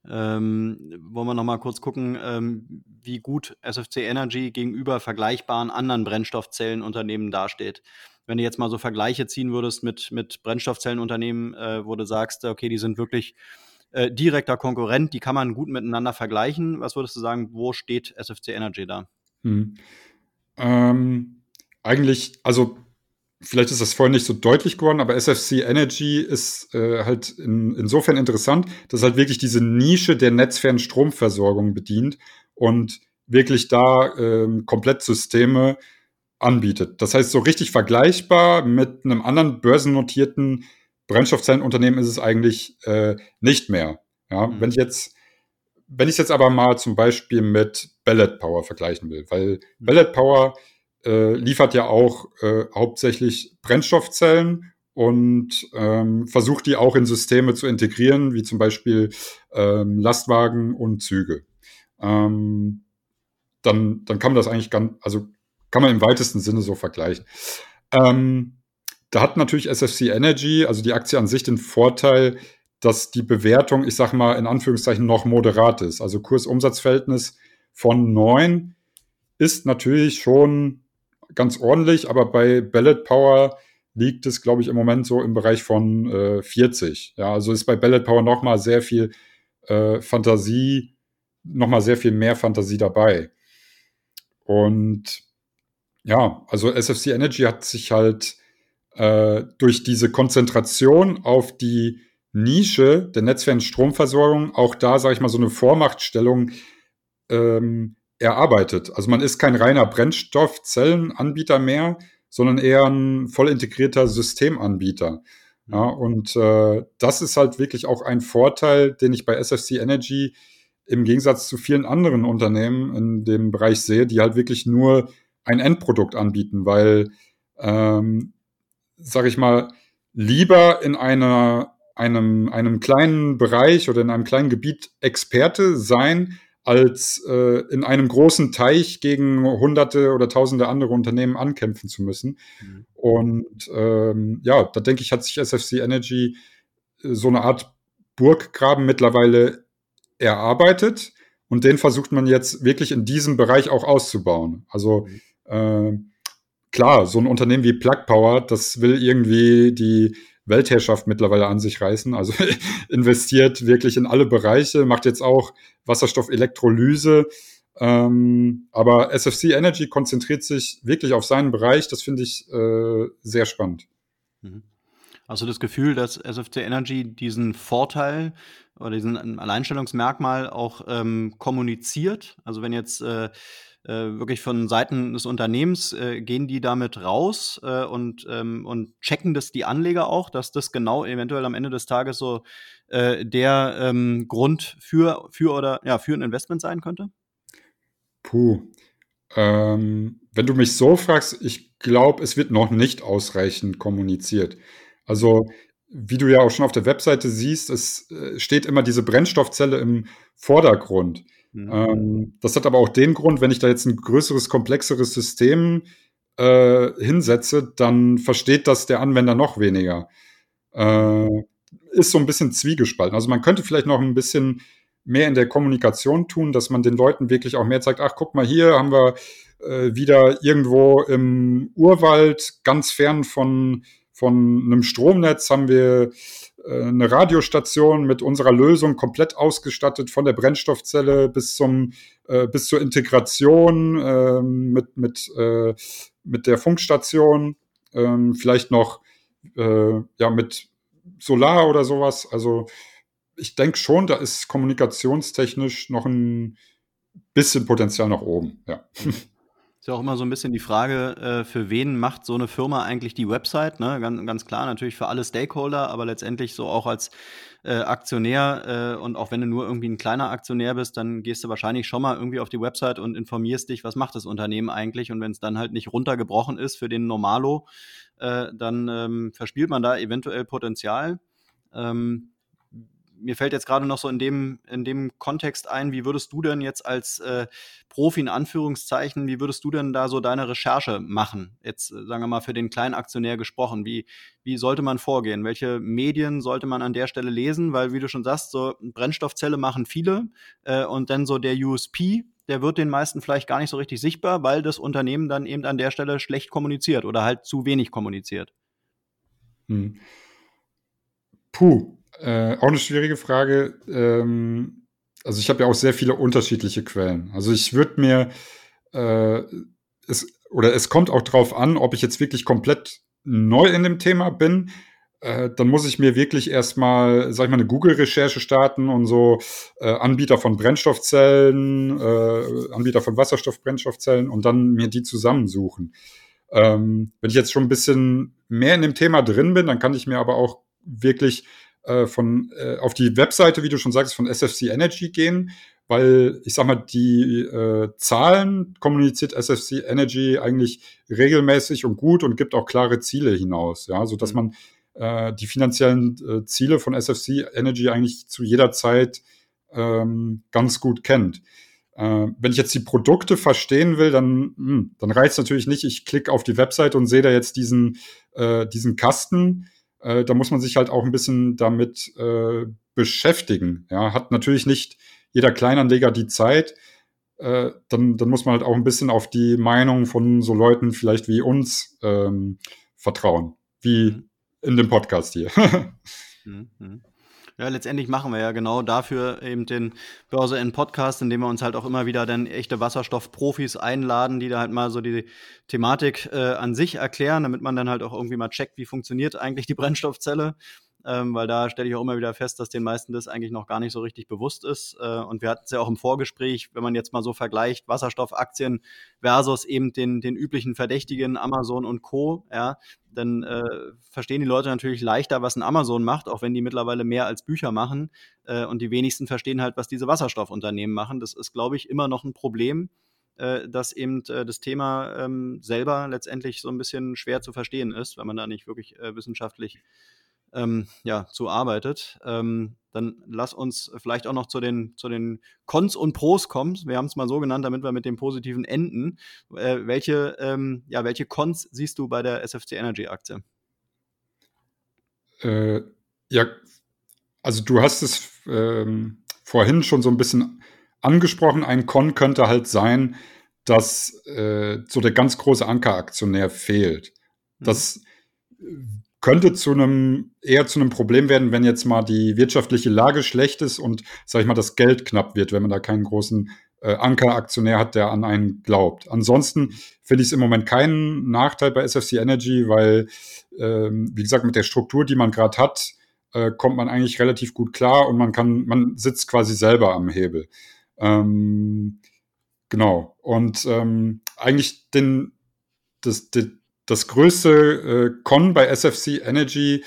Ähm, wollen wir noch mal kurz gucken, ähm, wie gut SFC Energy gegenüber vergleichbaren anderen Brennstoffzellenunternehmen dasteht. Wenn du jetzt mal so Vergleiche ziehen würdest mit, mit Brennstoffzellenunternehmen, äh, wo du sagst, okay, die sind wirklich äh, direkter Konkurrent, die kann man gut miteinander vergleichen. Was würdest du sagen, wo steht SFC Energy da? Hm. Ähm, eigentlich, also vielleicht ist das vorhin nicht so deutlich geworden, aber SFC Energy ist äh, halt in, insofern interessant, dass halt wirklich diese Nische der netzfernen Stromversorgung bedient und wirklich da ähm, Komplettsysteme anbietet. Das heißt, so richtig vergleichbar mit einem anderen börsennotierten Brennstoffzellenunternehmen ist es eigentlich äh, nicht mehr. Ja, mhm. wenn ich jetzt, wenn ich jetzt aber mal zum Beispiel mit Bellet Power vergleichen will, weil mhm. Bellet Power äh, liefert ja auch äh, hauptsächlich Brennstoffzellen und ähm, versucht die auch in Systeme zu integrieren, wie zum Beispiel ähm, Lastwagen und Züge. Ähm, dann, dann kann man das eigentlich ganz, also kann man im weitesten Sinne so vergleichen. Ähm, da hat natürlich SFC Energy, also die Aktie an sich, den Vorteil, dass die Bewertung, ich sag mal in Anführungszeichen, noch moderat ist. Also Kursumsatzverhältnis von neun ist natürlich schon ganz ordentlich, aber bei Ballot Power liegt es, glaube ich, im Moment so im Bereich von äh, 40. Ja, also ist bei Ballot Power noch mal sehr viel äh, Fantasie, noch mal sehr viel mehr Fantasie dabei. Und ja, also SFC Energy hat sich halt äh, durch diese Konzentration auf die Nische der netzwerken Stromversorgung auch da, sage ich mal, so eine Vormachtstellung ähm, erarbeitet. Also man ist kein reiner Brennstoffzellenanbieter mehr, sondern eher ein voll integrierter Systemanbieter. Ja, und äh, das ist halt wirklich auch ein Vorteil, den ich bei SFC Energy im Gegensatz zu vielen anderen Unternehmen in dem Bereich sehe, die halt wirklich nur ein Endprodukt anbieten, weil, ähm, sag ich mal, lieber in einer, einem, einem kleinen Bereich oder in einem kleinen Gebiet Experte sein, als äh, in einem großen Teich gegen hunderte oder tausende andere Unternehmen ankämpfen zu müssen. Mhm. Und ähm, ja, da denke ich, hat sich SFC Energy äh, so eine Art Burggraben mittlerweile erarbeitet und den versucht man jetzt wirklich in diesem Bereich auch auszubauen. Also mhm. äh, klar, so ein Unternehmen wie Plug Power, das will irgendwie die Weltherrschaft mittlerweile an sich reißen. Also investiert wirklich in alle Bereiche, macht jetzt auch Wasserstoffelektrolyse. Ähm, aber SFC Energy konzentriert sich wirklich auf seinen Bereich. Das finde ich äh, sehr spannend. Mhm. Also das Gefühl, dass SFC Energy diesen Vorteil oder diesen Alleinstellungsmerkmal auch ähm, kommuniziert. Also wenn jetzt äh, wirklich von Seiten des Unternehmens äh, gehen die damit raus äh, und, ähm, und checken das die Anleger auch, dass das genau eventuell am Ende des Tages so äh, der ähm, Grund für, für oder ja, für ein Investment sein könnte? Puh. Ähm, wenn du mich so fragst, ich glaube, es wird noch nicht ausreichend kommuniziert. Also wie du ja auch schon auf der Webseite siehst, es äh, steht immer diese Brennstoffzelle im Vordergrund. Mhm. Ähm, das hat aber auch den Grund, wenn ich da jetzt ein größeres, komplexeres System äh, hinsetze, dann versteht das der Anwender noch weniger. Äh, ist so ein bisschen zwiegespalten. Also man könnte vielleicht noch ein bisschen mehr in der Kommunikation tun, dass man den Leuten wirklich auch mehr zeigt, ach, guck mal, hier haben wir äh, wieder irgendwo im Urwald, ganz fern von von einem Stromnetz haben wir eine Radiostation mit unserer Lösung komplett ausgestattet, von der Brennstoffzelle bis zum äh, bis zur Integration äh, mit mit äh, mit der Funkstation, ähm, vielleicht noch äh, ja mit Solar oder sowas. Also ich denke schon, da ist kommunikationstechnisch noch ein bisschen Potenzial nach oben. Ja. ja auch immer so ein bisschen die Frage, äh, für wen macht so eine Firma eigentlich die Website? Ne? Ganz, ganz klar, natürlich für alle Stakeholder, aber letztendlich so auch als äh, Aktionär äh, und auch wenn du nur irgendwie ein kleiner Aktionär bist, dann gehst du wahrscheinlich schon mal irgendwie auf die Website und informierst dich, was macht das Unternehmen eigentlich und wenn es dann halt nicht runtergebrochen ist für den Normalo, äh, dann ähm, verspielt man da eventuell Potenzial. Ähm, mir fällt jetzt gerade noch so in dem, in dem Kontext ein, wie würdest du denn jetzt als äh, Profi in Anführungszeichen, wie würdest du denn da so deine Recherche machen? Jetzt, äh, sagen wir mal, für den kleinen Aktionär gesprochen. Wie, wie sollte man vorgehen? Welche Medien sollte man an der Stelle lesen? Weil, wie du schon sagst, so Brennstoffzelle machen viele äh, und dann so der USP, der wird den meisten vielleicht gar nicht so richtig sichtbar, weil das Unternehmen dann eben an der Stelle schlecht kommuniziert oder halt zu wenig kommuniziert. Hm. Puh, äh, auch eine schwierige Frage. Ähm, also ich habe ja auch sehr viele unterschiedliche Quellen. Also ich würde mir äh, es oder es kommt auch drauf an, ob ich jetzt wirklich komplett neu in dem Thema bin. Äh, dann muss ich mir wirklich erstmal, sag ich mal, eine Google-Recherche starten und so äh, Anbieter von Brennstoffzellen, äh, Anbieter von Wasserstoffbrennstoffzellen und dann mir die zusammensuchen. Ähm, wenn ich jetzt schon ein bisschen mehr in dem Thema drin bin, dann kann ich mir aber auch wirklich äh, von äh, auf die Webseite, wie du schon sagst, von SFC Energy gehen, weil ich sag mal, die äh, Zahlen kommuniziert SFC Energy eigentlich regelmäßig und gut und gibt auch klare Ziele hinaus, ja, so dass mhm. man äh, die finanziellen äh, Ziele von SFC Energy eigentlich zu jeder Zeit ähm, ganz gut kennt. Äh, wenn ich jetzt die Produkte verstehen will, dann, hm, dann reicht natürlich nicht, ich klicke auf die Webseite und sehe da jetzt diesen, äh, diesen Kasten, äh, da muss man sich halt auch ein bisschen damit äh, beschäftigen. Ja, hat natürlich nicht jeder Kleinanleger die Zeit. Äh, dann, dann muss man halt auch ein bisschen auf die Meinung von so Leuten vielleicht wie uns ähm, vertrauen, wie mhm. in dem Podcast hier. mhm. Ja, letztendlich machen wir ja genau dafür eben den Börse in Podcast, indem wir uns halt auch immer wieder dann echte Wasserstoffprofis einladen, die da halt mal so die Thematik äh, an sich erklären, damit man dann halt auch irgendwie mal checkt, wie funktioniert eigentlich die Brennstoffzelle. Ähm, weil da stelle ich auch immer wieder fest, dass den meisten das eigentlich noch gar nicht so richtig bewusst ist. Äh, und wir hatten es ja auch im Vorgespräch, wenn man jetzt mal so vergleicht, Wasserstoffaktien versus eben den, den üblichen Verdächtigen Amazon und Co., ja, dann äh, verstehen die Leute natürlich leichter, was ein Amazon macht, auch wenn die mittlerweile mehr als Bücher machen. Äh, und die wenigsten verstehen halt, was diese Wasserstoffunternehmen machen. Das ist, glaube ich, immer noch ein Problem äh, dass eben äh, das Thema ähm, selber letztendlich so ein bisschen schwer zu verstehen ist, wenn man da nicht wirklich äh, wissenschaftlich ähm, ja, zu arbeitet. Ähm, dann lass uns vielleicht auch noch zu den, zu den Cons und Pros kommen. Wir haben es mal so genannt, damit wir mit dem Positiven enden. Äh, welche, ähm, ja, welche Cons siehst du bei der SFC Energy Aktie? Äh, ja, also du hast es ähm, vorhin schon so ein bisschen angesprochen. Ein Con könnte halt sein, dass äh, so der ganz große Ankeraktionär fehlt. Mhm. Das könnte zu einem eher zu einem Problem werden, wenn jetzt mal die wirtschaftliche Lage schlecht ist und sag ich mal das Geld knapp wird, wenn man da keinen großen äh, Ankeraktionär hat, der an einen glaubt. Ansonsten finde ich es im Moment keinen Nachteil bei SFC Energy, weil ähm, wie gesagt mit der Struktur, die man gerade hat, äh, kommt man eigentlich relativ gut klar und man kann man sitzt quasi selber am Hebel. Ähm, genau. Und ähm, eigentlich den, das, das, das größte äh, Con bei SFC Energy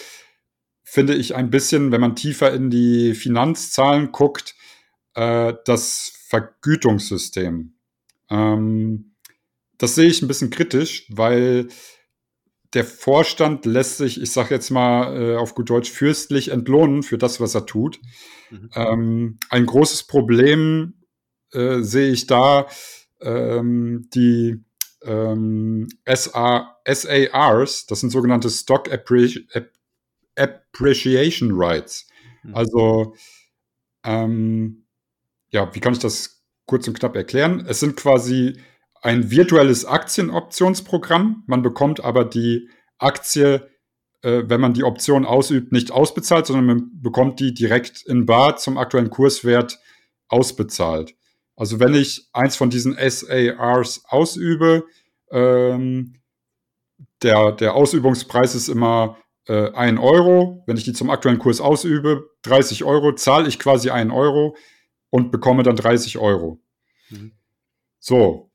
finde ich ein bisschen, wenn man tiefer in die Finanzzahlen guckt, äh, das Vergütungssystem. Ähm, das sehe ich ein bisschen kritisch, weil der Vorstand lässt sich, ich sage jetzt mal äh, auf gut Deutsch, fürstlich entlohnen für das, was er tut. Mhm. Ähm, ein großes Problem äh, sehe ich da ähm, die ähm, SA, SARs, das sind sogenannte Stock Appreci Appreciation Rights. Mhm. Also, ähm, ja, wie kann ich das kurz und knapp erklären? Es sind quasi ein virtuelles Aktienoptionsprogramm. Man bekommt aber die Aktie, äh, wenn man die Option ausübt, nicht ausbezahlt, sondern man bekommt die direkt in Bar zum aktuellen Kurswert ausbezahlt. Also wenn ich eins von diesen SARs ausübe, ähm, der, der Ausübungspreis ist immer äh, 1 Euro. Wenn ich die zum aktuellen Kurs ausübe, 30 Euro, zahle ich quasi 1 Euro und bekomme dann 30 Euro. Mhm. So,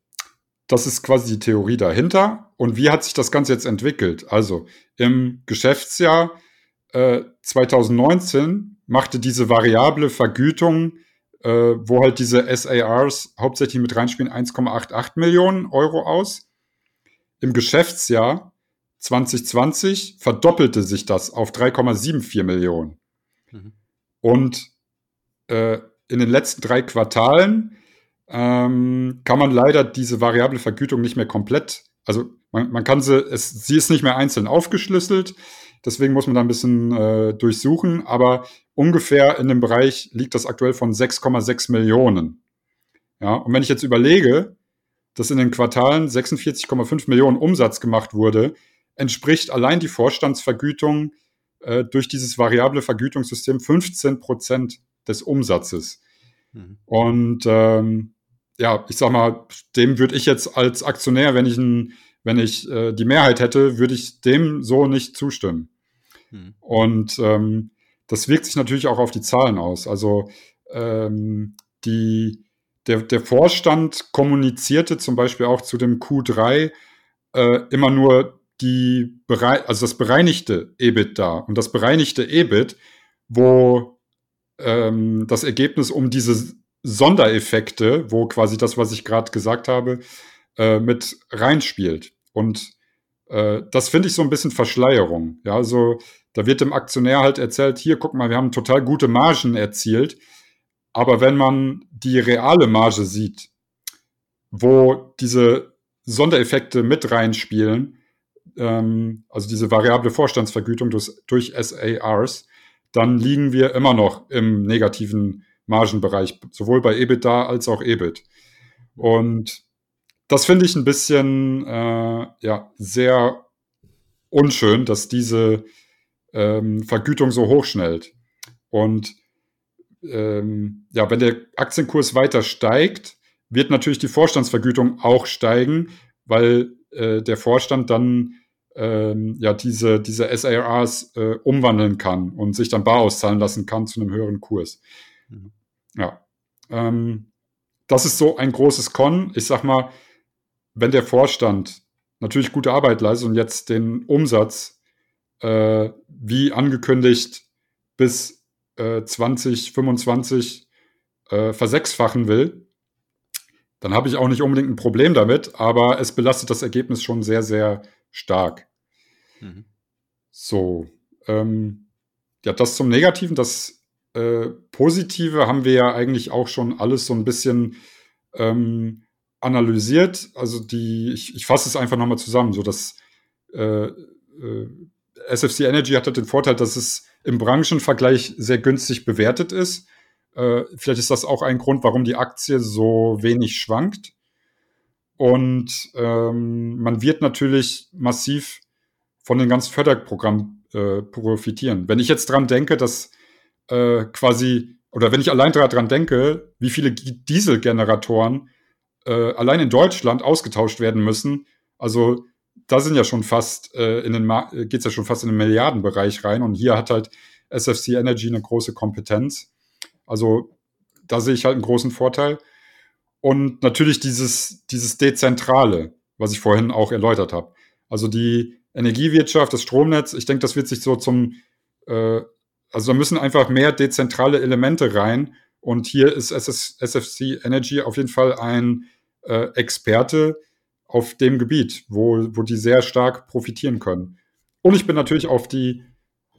das ist quasi die Theorie dahinter. Und wie hat sich das Ganze jetzt entwickelt? Also im Geschäftsjahr äh, 2019 machte diese variable Vergütung äh, wo halt diese SARs hauptsächlich mit reinspielen, 1,88 Millionen Euro aus. Im Geschäftsjahr 2020 verdoppelte sich das auf 3,74 Millionen. Mhm. Und äh, in den letzten drei Quartalen ähm, kann man leider diese variable Vergütung nicht mehr komplett, also man, man kann sie, es, sie ist nicht mehr einzeln aufgeschlüsselt, deswegen muss man da ein bisschen äh, durchsuchen, aber ungefähr in dem Bereich liegt das aktuell von 6,6 Millionen. Ja, und wenn ich jetzt überlege, dass in den Quartalen 46,5 Millionen Umsatz gemacht wurde, entspricht allein die Vorstandsvergütung äh, durch dieses variable Vergütungssystem 15 Prozent des Umsatzes. Mhm. Und ähm, ja, ich sag mal, dem würde ich jetzt als Aktionär, wenn ich, ein, wenn ich äh, die Mehrheit hätte, würde ich dem so nicht zustimmen. Mhm. Und ähm, das wirkt sich natürlich auch auf die Zahlen aus. Also ähm, die, der, der Vorstand kommunizierte zum Beispiel auch zu dem Q3 äh, immer nur die also das bereinigte EBIT da. Und das bereinigte EBIT, wo ähm, das Ergebnis um diese Sondereffekte, wo quasi das, was ich gerade gesagt habe, äh, mit reinspielt. Und äh, das finde ich so ein bisschen Verschleierung. Ja, also da wird dem Aktionär halt erzählt, hier, guck mal, wir haben total gute Margen erzielt. Aber wenn man die reale Marge sieht, wo diese Sondereffekte mit reinspielen, ähm, also diese variable Vorstandsvergütung durch, durch SARs, dann liegen wir immer noch im negativen Margenbereich, sowohl bei EBITDA als auch EBIT. Und das finde ich ein bisschen äh, ja, sehr unschön, dass diese ähm, Vergütung so hoch schnellt. Und ähm, ja, wenn der Aktienkurs weiter steigt, wird natürlich die Vorstandsvergütung auch steigen, weil äh, der Vorstand dann ähm, ja diese, diese SARs äh, umwandeln kann und sich dann bar auszahlen lassen kann zu einem höheren Kurs. Mhm. Ja. Ähm, das ist so ein großes Con. Ich sag mal, wenn der Vorstand natürlich gute Arbeit leistet und jetzt den Umsatz äh, wie angekündigt bis äh, 2025 äh, versechsfachen will, dann habe ich auch nicht unbedingt ein Problem damit, aber es belastet das Ergebnis schon sehr, sehr stark. Mhm. So, ähm, ja, das zum Negativen. Das äh, Positive haben wir ja eigentlich auch schon alles so ein bisschen ähm, analysiert. Also die, ich, ich fasse es einfach nochmal zusammen, so dass äh, äh, SFC Energy hat halt den Vorteil, dass es im Branchenvergleich sehr günstig bewertet ist. Äh, vielleicht ist das auch ein Grund, warum die Aktie so wenig schwankt. Und ähm, man wird natürlich massiv von den ganzen Förderprogrammen äh, profitieren. Wenn ich jetzt dran denke, dass äh, quasi, oder wenn ich allein daran denke, wie viele Dieselgeneratoren äh, allein in Deutschland ausgetauscht werden müssen, also da sind ja schon fast äh, in den äh, geht's ja schon fast in den Milliardenbereich rein und hier hat halt SFC Energy eine große Kompetenz. Also da sehe ich halt einen großen Vorteil. Und natürlich dieses, dieses Dezentrale, was ich vorhin auch erläutert habe. Also die Energiewirtschaft, das Stromnetz, ich denke, das wird sich so zum, äh, also da müssen einfach mehr dezentrale Elemente rein. Und hier ist SS, SFC Energy auf jeden Fall ein äh, Experte auf dem Gebiet, wo, wo die sehr stark profitieren können. Und ich bin natürlich auf die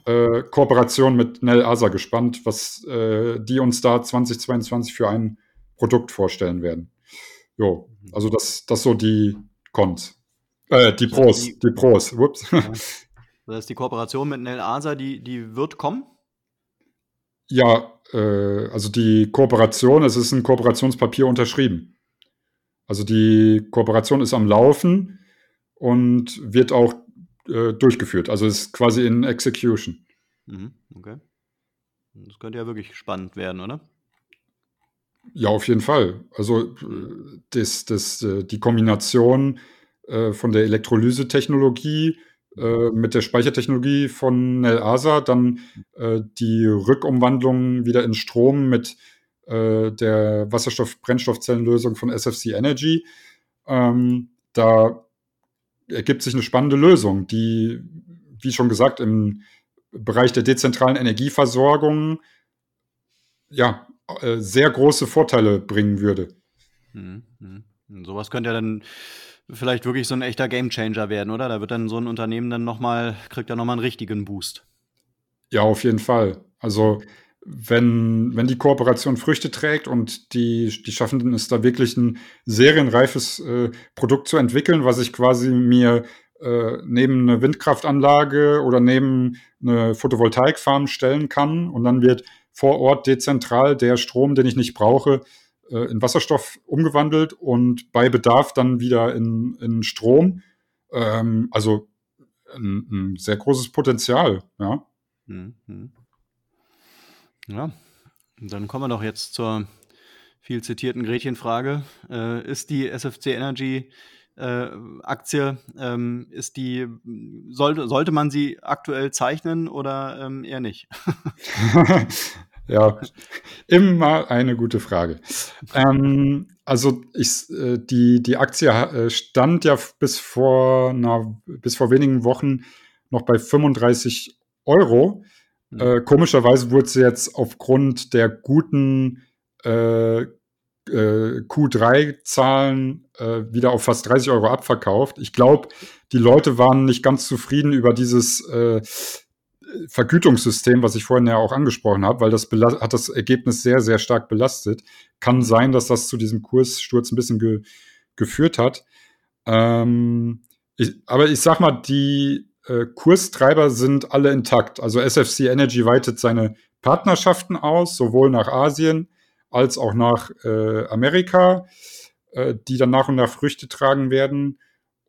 äh, Kooperation mit Nel Asa gespannt, was äh, die uns da 2022 für ein Produkt vorstellen werden. Jo, also das, das so die Cons. Äh, die Pros, die, die Pros. Ja. Das ist die Kooperation mit Nel Asa, die, die wird kommen? Ja, äh, also die Kooperation, es ist ein Kooperationspapier unterschrieben. Also die Kooperation ist am Laufen und wird auch äh, durchgeführt. Also ist quasi in Execution. Mhm, okay. Das könnte ja wirklich spannend werden, oder? Ja, auf jeden Fall. Also äh, das, das, äh, die Kombination äh, von der Elektrolyse-Technologie äh, mit der Speichertechnologie von NELASA, dann äh, die Rückumwandlung wieder in Strom mit äh, der Wasserstoff-Brennstoffzellenlösung von SFC Energy. Ähm, da ergibt sich eine spannende Lösung, die, wie schon gesagt, im Bereich der dezentralen Energieversorgung ja äh, sehr große Vorteile bringen würde. Mhm. mhm. Sowas könnte ja dann vielleicht wirklich so ein echter Gamechanger werden, oder? Da wird dann so ein Unternehmen dann nochmal, kriegt er nochmal einen richtigen Boost. Ja, auf jeden Fall. Also wenn, wenn die Kooperation Früchte trägt und die, die schaffen es da wirklich ein serienreifes äh, Produkt zu entwickeln, was ich quasi mir äh, neben eine Windkraftanlage oder neben eine Photovoltaikfarm stellen kann und dann wird vor Ort dezentral der Strom, den ich nicht brauche, äh, in Wasserstoff umgewandelt und bei Bedarf dann wieder in, in Strom. Ähm, also ein, ein, sehr großes Potenzial, ja. Mhm. Ja, dann kommen wir doch jetzt zur viel zitierten Gretchenfrage. Äh, ist die SFC Energy äh, Aktie, ähm, ist die, sollte, sollte man sie aktuell zeichnen oder ähm, eher nicht? ja, immer eine gute Frage. Ähm, also ich, äh, die, die Aktie äh, stand ja bis vor, na, bis vor wenigen Wochen noch bei 35 Euro. Mhm. Äh, komischerweise wurde sie jetzt aufgrund der guten äh, äh, Q3-Zahlen äh, wieder auf fast 30 Euro abverkauft. Ich glaube, die Leute waren nicht ganz zufrieden über dieses äh, Vergütungssystem, was ich vorhin ja auch angesprochen habe, weil das hat das Ergebnis sehr, sehr stark belastet. Kann sein, dass das zu diesem Kurssturz ein bisschen ge geführt hat. Ähm, ich, aber ich sag mal, die äh, Kurstreiber sind alle intakt. Also SFC Energy weitet seine Partnerschaften aus, sowohl nach Asien als auch nach äh, Amerika, äh, die dann nach und nach Früchte tragen werden.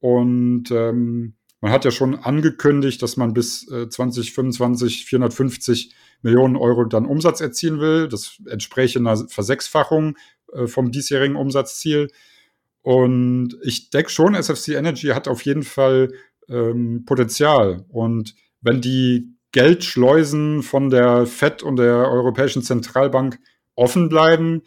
Und ähm, man hat ja schon angekündigt, dass man bis äh, 2025 450 Millionen Euro dann Umsatz erzielen will. Das entspräche einer Versechsfachung äh, vom diesjährigen Umsatzziel. Und ich denke schon, SFC Energy hat auf jeden Fall ähm, Potenzial. Und wenn die Geldschleusen von der FED und der Europäischen Zentralbank offen bleiben,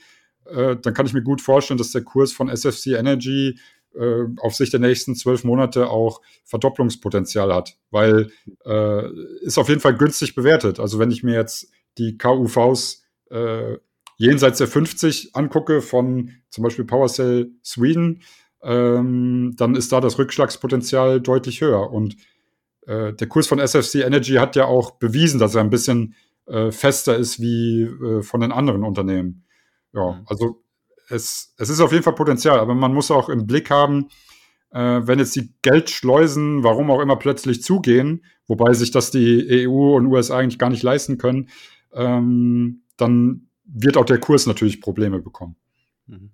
äh, dann kann ich mir gut vorstellen, dass der Kurs von SFC Energy äh, auf Sicht der nächsten zwölf Monate auch Verdopplungspotenzial hat, weil äh, ist auf jeden Fall günstig bewertet. Also wenn ich mir jetzt die KUVs äh, jenseits der 50 angucke von zum Beispiel PowerCell Sweden, ähm, dann ist da das Rückschlagspotenzial deutlich höher. Und äh, der Kurs von SFC Energy hat ja auch bewiesen, dass er ein bisschen äh, fester ist wie äh, von den anderen Unternehmen. Ja, mhm. also es, es ist auf jeden Fall Potenzial, aber man muss auch im Blick haben, äh, wenn jetzt die Geldschleusen, warum auch immer, plötzlich zugehen, wobei sich das die EU und USA eigentlich gar nicht leisten können, ähm, dann wird auch der Kurs natürlich Probleme bekommen. Mhm.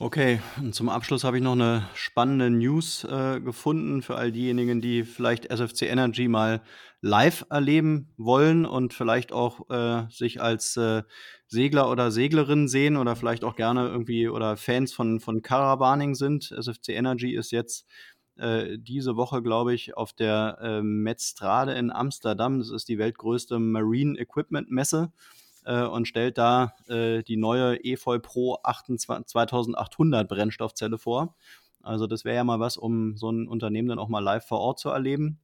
Okay, und zum Abschluss habe ich noch eine spannende News äh, gefunden für all diejenigen, die vielleicht SFC Energy mal live erleben wollen und vielleicht auch äh, sich als äh, Segler oder Seglerin sehen oder vielleicht auch gerne irgendwie oder Fans von, von Caravaning sind. SFC Energy ist jetzt äh, diese Woche, glaube ich, auf der äh, Metzstrade in Amsterdam. Das ist die weltgrößte Marine Equipment Messe äh, und stellt da äh, die neue EFOL Pro 2800 Brennstoffzelle vor. Also das wäre ja mal was, um so ein Unternehmen dann auch mal live vor Ort zu erleben.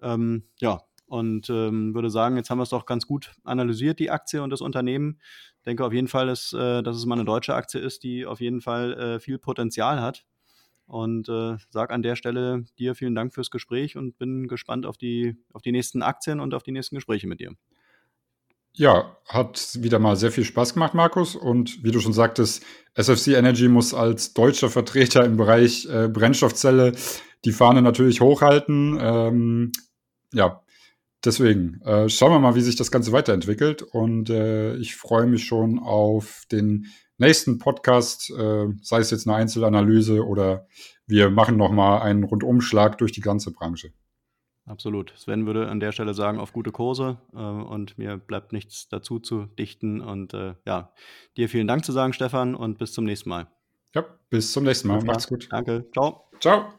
Ähm, ja, und ähm, würde sagen, jetzt haben wir es doch ganz gut analysiert, die Aktie und das Unternehmen. Ich denke auf jeden Fall, dass, äh, dass es mal eine deutsche Aktie ist, die auf jeden Fall äh, viel Potenzial hat. Und äh, sage an der Stelle dir vielen Dank fürs Gespräch und bin gespannt auf die, auf die nächsten Aktien und auf die nächsten Gespräche mit dir. Ja, hat wieder mal sehr viel Spaß gemacht, Markus. Und wie du schon sagtest, SFC Energy muss als deutscher Vertreter im Bereich äh, Brennstoffzelle die Fahne natürlich hochhalten. Ähm, ja, deswegen äh, schauen wir mal, wie sich das Ganze weiterentwickelt. Und äh, ich freue mich schon auf den nächsten Podcast, äh, sei es jetzt eine Einzelanalyse oder wir machen noch mal einen Rundumschlag durch die ganze Branche. Absolut. Sven würde an der Stelle sagen, auf gute Kurse äh, und mir bleibt nichts dazu zu dichten. Und äh, ja, dir vielen Dank zu sagen, Stefan, und bis zum nächsten Mal. Ja, bis zum nächsten Mal. Macht's gut. Danke. Ciao. Ciao.